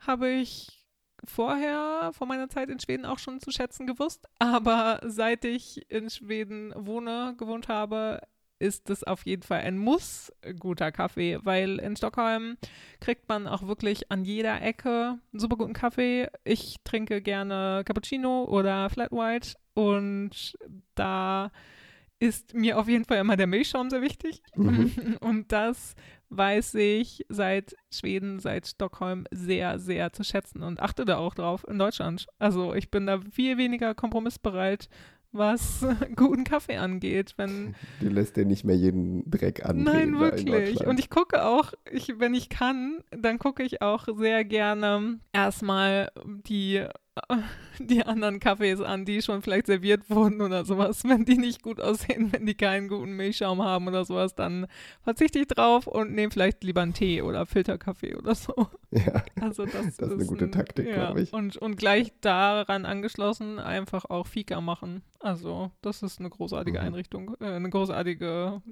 habe ich vorher, vor meiner Zeit in Schweden auch schon zu schätzen gewusst, aber seit ich in Schweden wohne, gewohnt habe, ist es auf jeden Fall ein Muss guter Kaffee, weil in Stockholm kriegt man auch wirklich an jeder Ecke einen super guten Kaffee. Ich trinke gerne Cappuccino oder Flat White und da ist mir auf jeden Fall immer der Milchschaum sehr wichtig. Mhm. Und das weiß ich seit Schweden, seit Stockholm sehr, sehr zu schätzen und achte da auch drauf in Deutschland. Also ich bin da viel weniger kompromissbereit, was guten Kaffee angeht, wenn Du lässt dir nicht mehr jeden Dreck an. Nein, wirklich. Und ich gucke auch, ich, wenn ich kann, dann gucke ich auch sehr gerne erstmal die die anderen Kaffees an, die schon vielleicht serviert wurden oder sowas. Wenn die nicht gut aussehen, wenn die keinen guten Milchschaum haben oder sowas, dann verzichte ich drauf und nehme vielleicht lieber einen Tee oder Filterkaffee oder so. Ja, Also das, das ist eine gute Taktik, ja, glaube ich. Und, und gleich daran angeschlossen einfach auch Fika machen. Also das ist eine großartige Mhm. Einrichtung, äh, eine großartige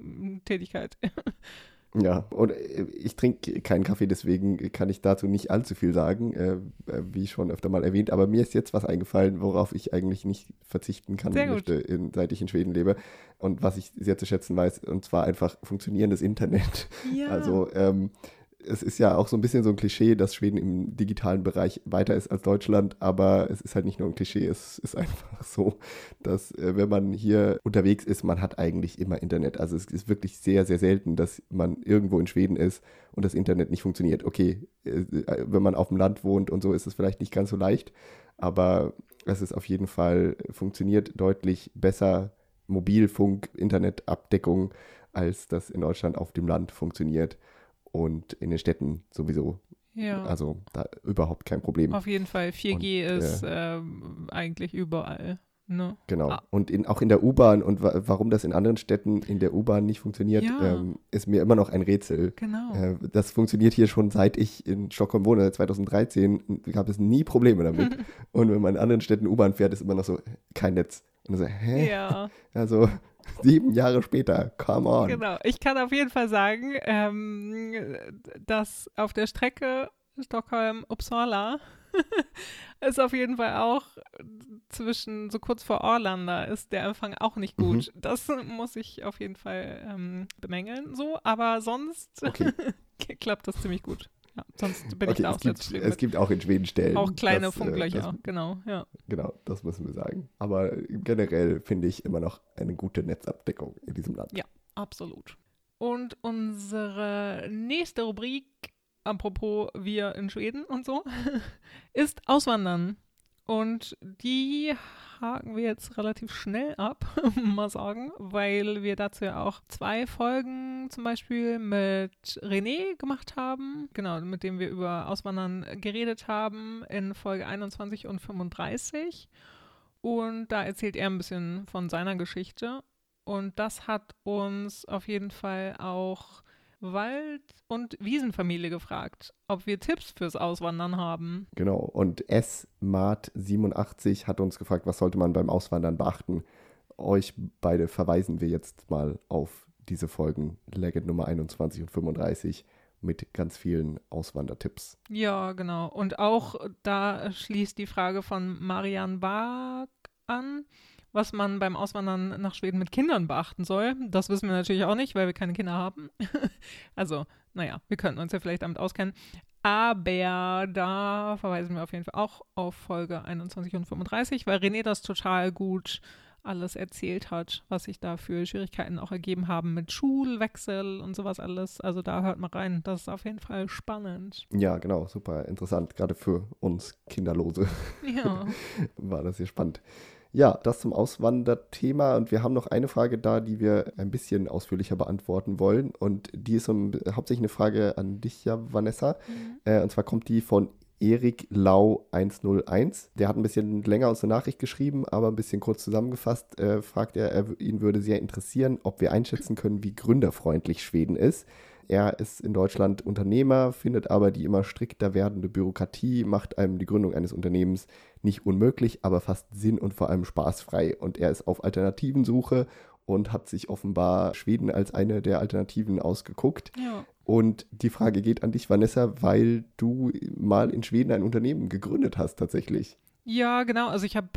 Tätigkeit. Ja, und äh, ich trinke keinen Kaffee, deswegen kann ich dazu nicht allzu viel sagen, äh, äh, wie schon öfter mal erwähnt. Aber mir ist jetzt was eingefallen, worauf ich eigentlich nicht verzichten kann, möchte, in, seit ich in Schweden lebe. Und was ich sehr zu schätzen weiß, und zwar einfach funktionierendes Internet. Ja. Also ähm, es ist ja auch so ein bisschen so ein Klischee, dass Schweden im digitalen Bereich weiter ist als Deutschland, aber es ist halt nicht nur ein Klischee, es ist einfach so, dass äh, wenn man hier unterwegs ist, man hat eigentlich immer Internet. Also es ist wirklich sehr, sehr selten, dass man irgendwo in Schweden ist und das Internet nicht funktioniert. Okay, äh, wenn man auf dem Land wohnt und so ist es vielleicht nicht ganz so leicht, aber es ist auf jeden Fall, funktioniert deutlich besser Mobilfunk, Internetabdeckung, als das in Deutschland auf dem Land funktioniert und in den Städten sowieso. ja. Also da überhaupt kein Problem. Auf jeden Fall, 4G Und, äh, ist ähm, eigentlich überall. Ne? Genau. Ah. Und in, auch in der U-Bahn und wa warum das in anderen Städten in der U-Bahn nicht funktioniert, Ja. ähm, ist mir immer noch ein Rätsel. Genau. Äh, das funktioniert hier schon seit ich in Stockholm wohne, 2013, gab es nie Probleme damit. und wenn man in anderen Städten U-Bahn fährt, ist immer noch so, kein Netz. Und so, hä? ja, Also sieben Jahre später, come on. genau. Ich kann auf jeden Fall sagen, ähm, dass auf der Strecke Stockholm-Uppsala ist auf jeden Fall auch zwischen so kurz vor Orlanda ist der Empfang auch nicht Mhm. gut. Das muss ich auf jeden Fall ähm, bemängeln so, aber sonst Okay, klappt das ziemlich gut. Ja, sonst bin ich okay da es, auch sehr gibt, es gibt auch in Schweden Stellen. Auch kleine das, äh, Funklöcher, das genau, ja. Genau, das müssen wir sagen. Aber generell finde ich immer noch eine gute Netzabdeckung in diesem Land. Ja. Absolut. Und unsere nächste Rubrik, apropos wir in Schweden und so, ist Auswandern. Und die haken wir jetzt relativ schnell ab, mal sagen, weil wir dazu ja auch zwei Folgen zum Beispiel mit René gemacht haben, genau, mit dem wir über Auswandern geredet haben in Folge 21 und 35. Und da erzählt er ein bisschen von seiner Geschichte. Und das hat uns auf jeden Fall auch Wald- und Wiesenfamilie gefragt, ob wir Tipps fürs Auswandern haben. Genau. Und S-Mart87 hat uns gefragt, was sollte man beim Auswandern beachten. Euch beide verweisen wir jetzt mal auf diese Folgen, Legend Nummer 21 und 35, mit ganz vielen Auswandertipps. Ja, genau. Und auch da schließt die Frage von Marian Bark an, was man beim Auswandern nach Schweden mit Kindern beachten soll. Das wissen wir natürlich auch nicht, weil wir keine Kinder haben. also, naja, wir könnten uns ja vielleicht damit auskennen. Aber da verweisen wir auf jeden Fall auch auf Folge 21 und 35, weil René das total gut alles erzählt hat, was sich da für Schwierigkeiten auch ergeben haben mit Schulwechsel und sowas alles. Also da hört mal rein. Das ist auf jeden Fall spannend. Ja, genau, super interessant. Gerade für uns Kinderlose Ja. war das hier spannend. Ja, das zum Auswanderthema. Und wir haben noch eine Frage da, die wir ein bisschen ausführlicher beantworten wollen. Und die ist ein, hauptsächlich eine Frage an dich, ja, Vanessa. Äh, und zwar kommt die von Erik Lau 101. Der hat ein bisschen länger uns eine Nachricht geschrieben, aber ein bisschen kurz zusammengefasst äh, fragt er, er, ihn würde sehr interessieren, ob wir einschätzen können, wie gründerfreundlich Schweden ist. Er ist in Deutschland Unternehmer, findet aber die immer strikter werdende Bürokratie, macht einem die Gründung eines Unternehmens nicht unmöglich, aber fast sinn- und vor allem spaßfrei. Und er ist auf Alternativensuche und hat sich offenbar Schweden als eine der Alternativen ausgeguckt. Ja. Und die Frage geht an dich, Vanessa, weil du mal in Schweden ein Unternehmen gegründet hast tatsächlich. Ja, genau. Also ich habe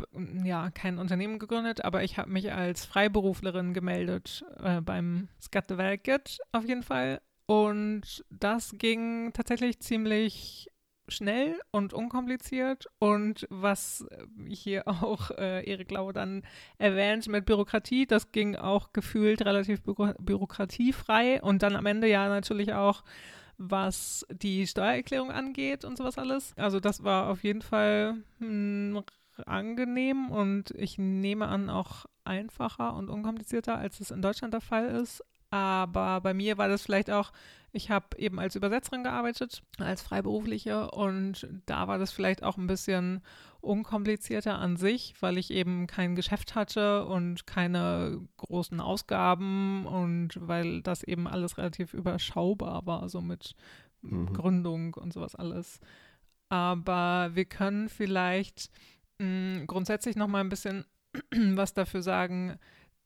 ja kein Unternehmen gegründet, aber ich habe mich als Freiberuflerin gemeldet äh, beim Skatteverket auf jeden Fall. Und das ging tatsächlich ziemlich schnell und unkompliziert. Und was hier auch äh, Erik Lau dann erwähnt mit Bürokratie, das ging auch gefühlt relativ büro bürokratiefrei. Und dann am Ende ja natürlich auch was die Steuererklärung angeht und sowas alles. Also das war auf jeden Fall mh, angenehm und ich nehme an auch einfacher und unkomplizierter, als es in Deutschland der Fall ist. Aber bei mir war das vielleicht auch, ich habe eben als Übersetzerin gearbeitet, als Freiberufliche und da war das vielleicht auch ein bisschen unkomplizierter an sich, weil ich eben kein Geschäft hatte und keine großen Ausgaben und weil das eben alles relativ überschaubar war, so mit Mhm. Gründung und sowas alles. Aber wir können vielleicht mh, grundsätzlich noch mal ein bisschen was dafür sagen,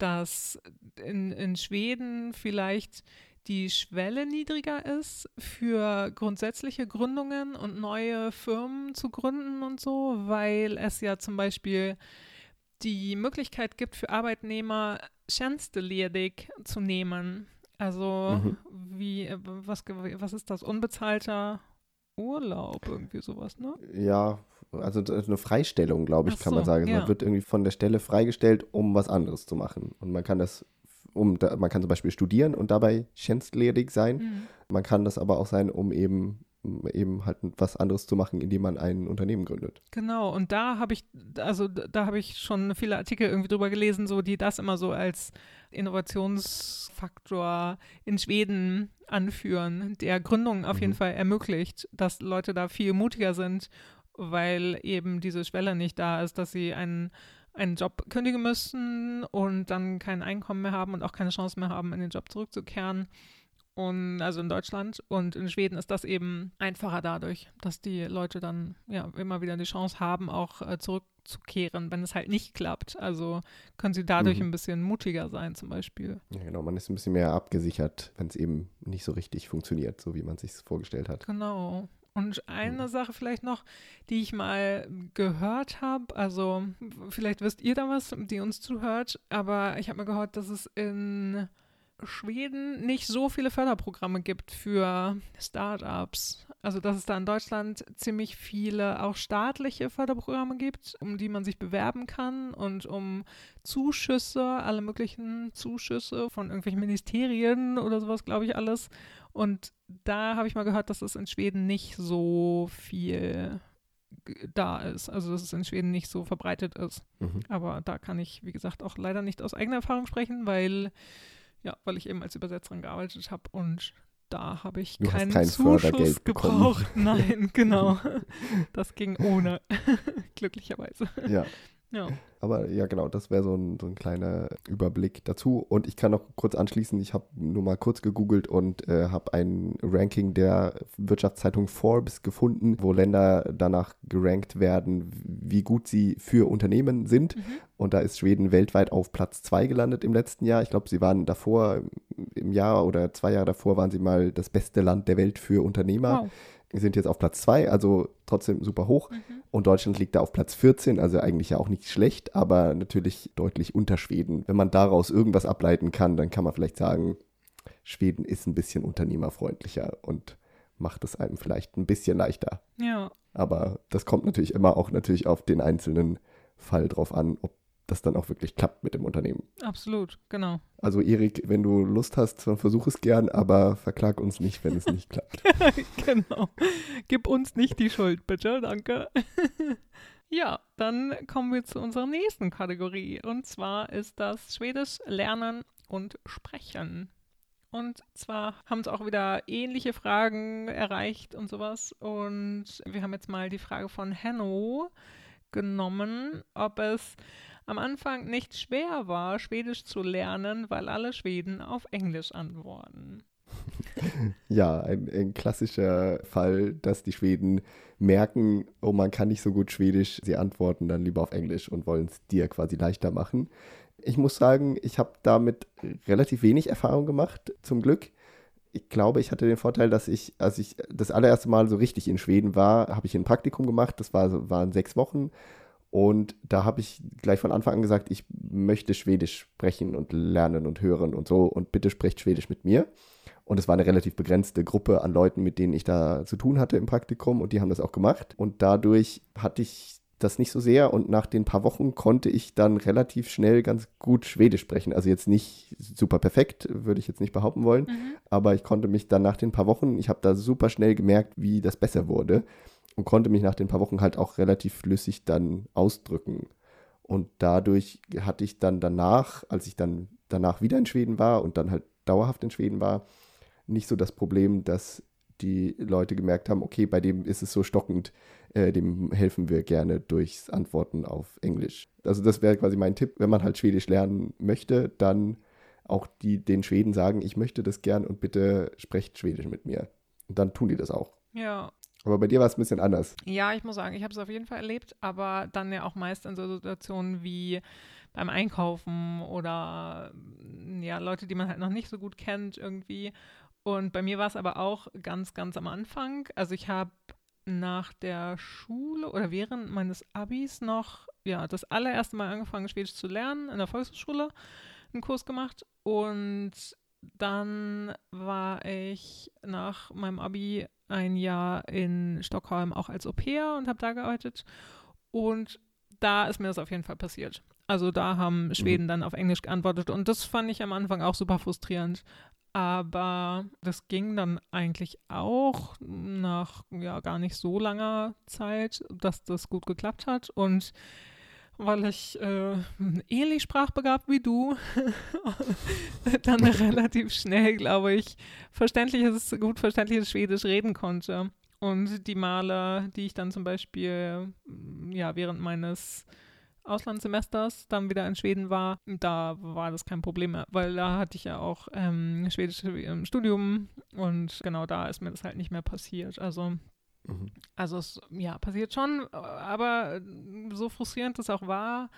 dass in, in Schweden vielleicht die Schwelle niedriger ist für grundsätzliche Gründungen und neue Firmen zu gründen und so, weil es ja zum Beispiel die Möglichkeit gibt für Arbeitnehmer, Tjänsteledig zu nehmen. Also Mhm. wie, was, was ist das? Unbezahlter Urlaub, irgendwie sowas, ne? Ja, also eine Freistellung, glaube ich, Ach kann man sagen. ja. Man wird irgendwie von der Stelle freigestellt, um was anderes zu machen. Und man kann das, um, da, man kann zum Beispiel studieren und dabei tjänstledig sein. Mhm. Man kann das aber auch sein, um eben, eben halt was anderes zu machen, indem man ein Unternehmen gründet. Genau, und da habe ich, also da habe ich schon viele Artikel irgendwie drüber gelesen, so die das immer so als Innovationsfaktor in Schweden anführen, der Gründungen auf jeden Mhm. Fall ermöglicht, dass Leute da viel mutiger sind, weil eben diese Schwelle nicht da ist, dass sie einen, einen Job kündigen müssen und dann kein Einkommen mehr haben und auch keine Chance mehr haben, in den Job zurückzukehren. Und also in Deutschland und in Schweden ist das eben einfacher dadurch, dass die Leute dann ja immer wieder die Chance haben, auch äh, zurückzukehren, wenn es halt nicht klappt. Also können sie dadurch Mhm. ein bisschen mutiger sein, zum Beispiel. Ja, genau, man ist ein bisschen mehr abgesichert, wenn es eben nicht so richtig funktioniert, so wie man sich vorgestellt hat. Genau. Und eine Sache vielleicht noch, die ich mal gehört habe, also vielleicht wisst ihr da was, die uns zuhört, aber ich habe mal gehört, dass es in Schweden nicht so viele Förderprogramme gibt für Startups. Also dass es da in Deutschland ziemlich viele auch staatliche Förderprogramme gibt, um die man sich bewerben kann und um Zuschüsse, alle möglichen Zuschüsse von irgendwelchen Ministerien oder sowas, glaube ich, alles. Und da habe ich mal gehört, dass es in Schweden nicht so viel da ist. Also dass es in Schweden nicht so verbreitet ist. Mhm. Aber da kann ich, wie gesagt, auch leider nicht aus eigener Erfahrung sprechen, weil, ja, weil ich eben als Übersetzerin gearbeitet habe und da habe ich Du keinen kein Zuschuss gebraucht. Nein, genau. Das ging ohne. Glücklicherweise. Ja. Ja. Aber ja, genau, das wäre so ein, so ein kleiner Überblick dazu. Und ich kann noch kurz anschließen, ich habe nur mal kurz gegoogelt und äh, habe ein Ranking der Wirtschaftszeitung Forbes gefunden, wo Länder danach gerankt werden, wie gut sie für Unternehmen sind. Mhm. Und da ist Schweden weltweit auf Platz 2 gelandet im letzten Jahr. Ich glaube, sie waren davor, im Jahr oder zwei Jahre davor, waren sie mal das beste Land der Welt für Unternehmer. Wow. Sind jetzt auf Platz 2, also trotzdem super hoch. Mhm. Und Deutschland liegt da auf Platz 14, also eigentlich ja auch nicht schlecht, aber natürlich deutlich unter Schweden. Wenn man daraus irgendwas ableiten kann, dann kann man vielleicht sagen, Schweden ist ein bisschen unternehmerfreundlicher und macht es einem vielleicht ein bisschen leichter. Ja. Aber das kommt natürlich immer auch natürlich auf den einzelnen Fall drauf an, ob das dann auch wirklich klappt mit dem Unternehmen. Absolut, genau. Also Erik, wenn du Lust hast, dann versuch es gern, aber verklag uns nicht, wenn es nicht klappt. genau. Gib uns nicht die Schuld, bitte, danke. ja, dann kommen wir zu unserer nächsten Kategorie. Und zwar ist das Schwedisch lernen und sprechen. Und zwar haben uns auch wieder ähnliche Fragen erreicht und sowas. Und wir haben jetzt mal die Frage von Henno genommen, ob es am Anfang nicht schwer war, Schwedisch zu lernen, weil alle Schweden auf Englisch antworten. Ja, ein, ein klassischer Fall, dass die Schweden merken, oh, man kann nicht so gut Schwedisch, sie antworten dann lieber auf Englisch und wollen es dir quasi leichter machen. Ich muss sagen, ich habe damit relativ wenig Erfahrung gemacht, zum Glück. Ich glaube, ich hatte den Vorteil, dass ich, als ich das allererste Mal so richtig in Schweden war, habe ich ein Praktikum gemacht. Das war, waren sechs Wochen. Und da habe ich gleich von Anfang an gesagt, ich möchte Schwedisch sprechen und lernen und hören und so. Und bitte sprecht Schwedisch mit mir. Und es war eine relativ begrenzte Gruppe an Leuten, mit denen ich da zu tun hatte im Praktikum und die haben das auch gemacht. Und dadurch hatte ich das nicht so sehr und nach den paar Wochen konnte ich dann relativ schnell ganz gut Schwedisch sprechen. Also jetzt nicht super perfekt, würde ich jetzt nicht behaupten wollen, aber ich konnte mich dann nach den paar Wochen, ich habe da super schnell gemerkt, wie das besser wurde und konnte mich nach den paar Wochen halt auch relativ flüssig dann ausdrücken. Und dadurch hatte ich dann danach, als ich dann danach wieder in Schweden war und dann halt dauerhaft in Schweden war, nicht so das Problem, dass die Leute gemerkt haben, okay, bei dem ist es so stockend, äh, dem helfen wir gerne durchs Antworten auf Englisch. Also das wäre quasi mein Tipp, wenn man halt Schwedisch lernen möchte, dann auch die den Schweden sagen, ich möchte das gern und bitte sprecht Schwedisch mit mir. Und dann tun die das auch. Ja. Aber bei dir war es ein bisschen anders. Ja, ich muss sagen, ich habe es auf jeden Fall erlebt, aber dann ja auch meist in so Situationen wie beim Einkaufen oder ja, Leute, die man halt noch nicht so gut kennt irgendwie. Und bei mir war es aber auch ganz, ganz am Anfang. Also ich habe nach der Schule oder während meines Abis noch, ja, das allererste Mal angefangen, Schwedisch zu lernen in der Volkshochschule, einen Kurs gemacht und dann war ich nach meinem Abi ein Jahr in Stockholm auch als Au pair und habe da gearbeitet und da ist mir das auf jeden Fall passiert. Also da haben Schweden mhm. dann auf Englisch geantwortet und das fand ich am Anfang auch super frustrierend. Aber das ging dann eigentlich auch nach ja gar nicht so langer Zeit, dass das gut geklappt hat. Und weil ich äh, ähnlich sprachbegabt wie du, dann relativ schnell, glaube ich, verständliches, gut verständliches Schwedisch reden konnte. Und die Male, die ich dann zum Beispiel ja, während meines Auslandssemesters dann wieder in Schweden war, da war das kein Problem mehr, weil da hatte ich ja auch ähm, Schwedisch im Studium und genau da ist mir das halt nicht mehr passiert. Also mhm. Also es ja, passiert schon, aber so frustrierend es auch war,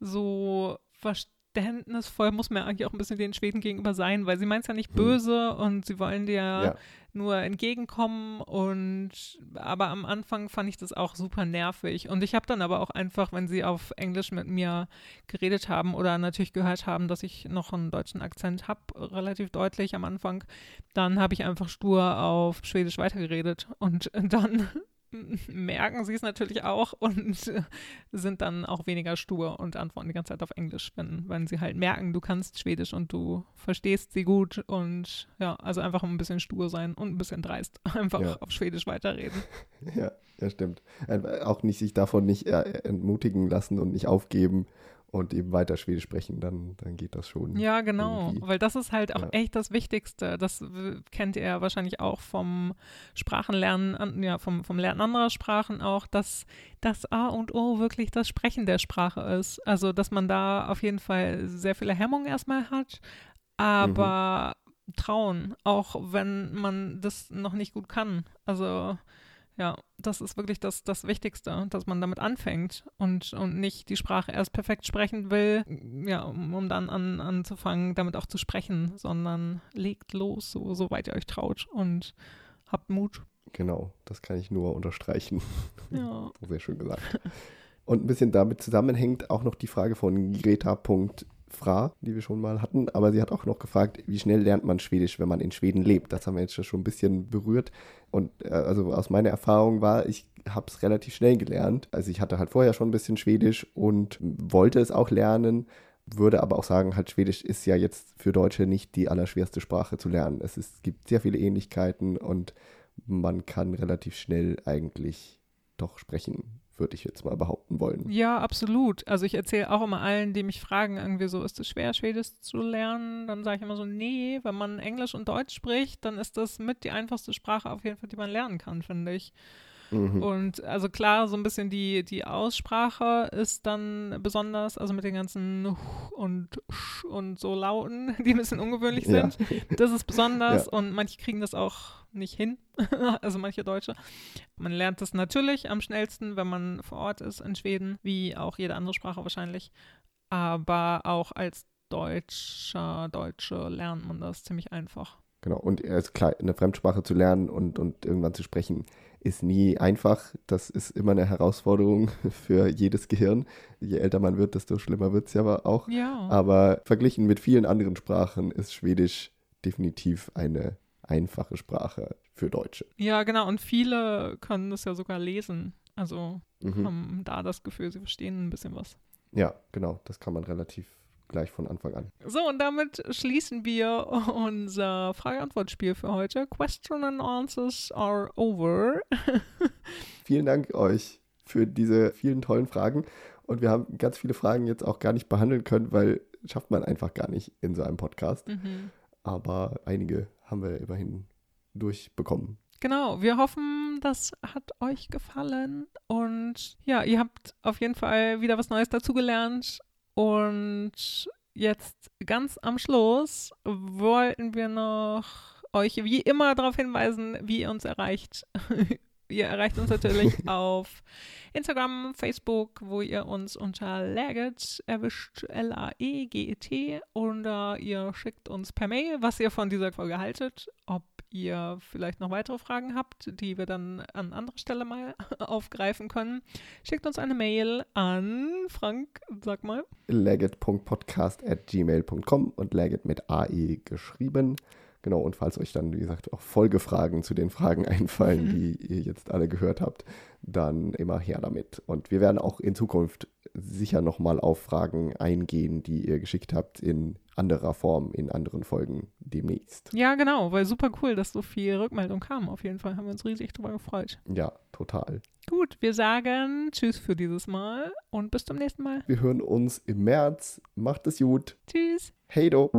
so verständnisvoll muss man eigentlich auch ein bisschen den Schweden gegenüber sein, weil sie meint es ja nicht hm. böse und sie wollen dir ja. Nur entgegenkommen und aber am Anfang fand ich das auch super nervig. Und ich habe dann aber auch einfach, wenn sie auf Englisch mit mir geredet haben oder natürlich gehört haben, dass ich noch einen deutschen Akzent habe, relativ deutlich am Anfang, dann habe ich einfach stur auf Schwedisch weitergeredet. Und dann merken sie es natürlich auch und sind dann auch weniger stur und antworten die ganze Zeit auf Englisch, wenn, wenn sie halt merken, du kannst Schwedisch und du verstehst sie gut und ja, also einfach ein bisschen stur sein und ein bisschen dreist, einfach ja. auf Schwedisch weiterreden. Ja, ja, stimmt. Auch nicht sich davon nicht äh, entmutigen lassen und nicht aufgeben und eben weiter Schwedisch sprechen, dann, dann geht das schon. Ja, genau, irgendwie. weil das ist halt auch ja. echt das Wichtigste. Das kennt ihr wahrscheinlich auch vom Sprachenlernen, ja, vom, vom Lernen anderer Sprachen auch, dass das A und O wirklich das Sprechen der Sprache ist. Also, dass man da auf jeden Fall sehr viele Hemmungen erstmal hat, aber mhm. trauen, auch wenn man das noch nicht gut kann. Also, ja, das ist wirklich das, das Wichtigste, dass man damit anfängt und, und nicht die Sprache erst perfekt sprechen will, ja, um, um dann an, anzufangen, damit auch zu sprechen, sondern legt los, so, soweit ihr euch traut und habt Mut. Genau, das kann ich nur unterstreichen. Ja. Sehr schön gesagt. Und ein bisschen damit zusammenhängt auch noch die Frage von Greta. Fra, die wir schon mal hatten, aber sie hat auch noch gefragt, wie schnell lernt man Schwedisch, wenn man in Schweden lebt. Das haben wir jetzt schon ein bisschen berührt. Und äh, also aus meiner Erfahrung war, ich habe es relativ schnell gelernt. Also ich hatte halt vorher schon ein bisschen Schwedisch und wollte es auch lernen, würde aber auch sagen, halt Schwedisch ist ja jetzt für Deutsche nicht die allerschwerste Sprache zu lernen. Es, ist, es gibt sehr viele Ähnlichkeiten und man kann relativ schnell eigentlich doch sprechen würde ich jetzt mal behaupten wollen. Ja, absolut. Also ich erzähle auch immer allen, die mich fragen, irgendwie so, ist es schwer, Schwedisch zu lernen? Dann sage ich immer so, nee, wenn man Englisch und Deutsch spricht, dann ist das mit die einfachste Sprache auf jeden Fall, die man lernen kann, finde ich. Mhm. Und also klar, so ein bisschen die, die Aussprache ist dann besonders, also mit den ganzen und und so Lauten, die ein bisschen ungewöhnlich sind. Ja. Das ist besonders ja. und manche kriegen das auch nicht hin, also manche Deutsche. Man lernt das natürlich am schnellsten, wenn man vor Ort ist in Schweden, wie auch jede andere Sprache wahrscheinlich. Aber auch als Deutscher, Deutsche lernt man das ziemlich einfach. Genau, und es ist klar, eine Fremdsprache zu lernen und, und irgendwann zu sprechen, ist nie einfach. Das ist immer eine Herausforderung für jedes Gehirn. Je älter man wird, desto schlimmer wird es ja aber auch. Ja. Aber verglichen mit vielen anderen Sprachen ist Schwedisch definitiv eine einfache Sprache für Deutsche. Ja, genau. Und viele können das ja sogar lesen. Also mhm. haben da das Gefühl, sie verstehen ein bisschen was. Ja, genau. Das kann man relativ gleich von Anfang an. So, und damit schließen wir unser Frage-Antwort-Spiel für heute. Question and Answers are over. Vielen Dank euch für diese vielen tollen Fragen. Und wir haben ganz viele Fragen jetzt auch gar nicht behandeln können, weil schafft man einfach gar nicht in so einem Podcast. Mhm. aber einige haben wir immerhin durchbekommen. Genau, wir hoffen, das hat euch gefallen und ja, ihr habt auf jeden Fall wieder was Neues dazugelernt und jetzt ganz am Schluss wollten wir noch euch wie immer darauf hinweisen, wie ihr uns erreicht. ihr erreicht uns natürlich auf Instagram, Facebook, wo ihr uns unter Laget erwischt, L-A-E-G-E-T, oder ihr schickt uns per Mail, was ihr von dieser Folge haltet, ob ihr vielleicht noch weitere Fragen habt, die wir dann an anderer Stelle mal aufgreifen können. Schickt uns eine Mail an Frank, sag mal. Legit.podcast at gmail.com und Legit mit AE geschrieben. Genau, und falls euch dann, wie gesagt, auch Folgefragen zu den Fragen einfallen, Mhm. die ihr jetzt alle gehört habt, dann immer her damit. Und wir werden auch in Zukunft sicher nochmal auf Fragen eingehen, die ihr geschickt habt, in anderer Form, in anderen Folgen demnächst. Ja, genau, weil super cool, dass so viel Rückmeldung kam. Auf jeden Fall haben wir uns riesig drüber gefreut. Ja, total. Gut, wir sagen Tschüss für dieses Mal und bis zum nächsten Mal. Wir hören uns im März. Macht es gut. Tschüss. Hey do.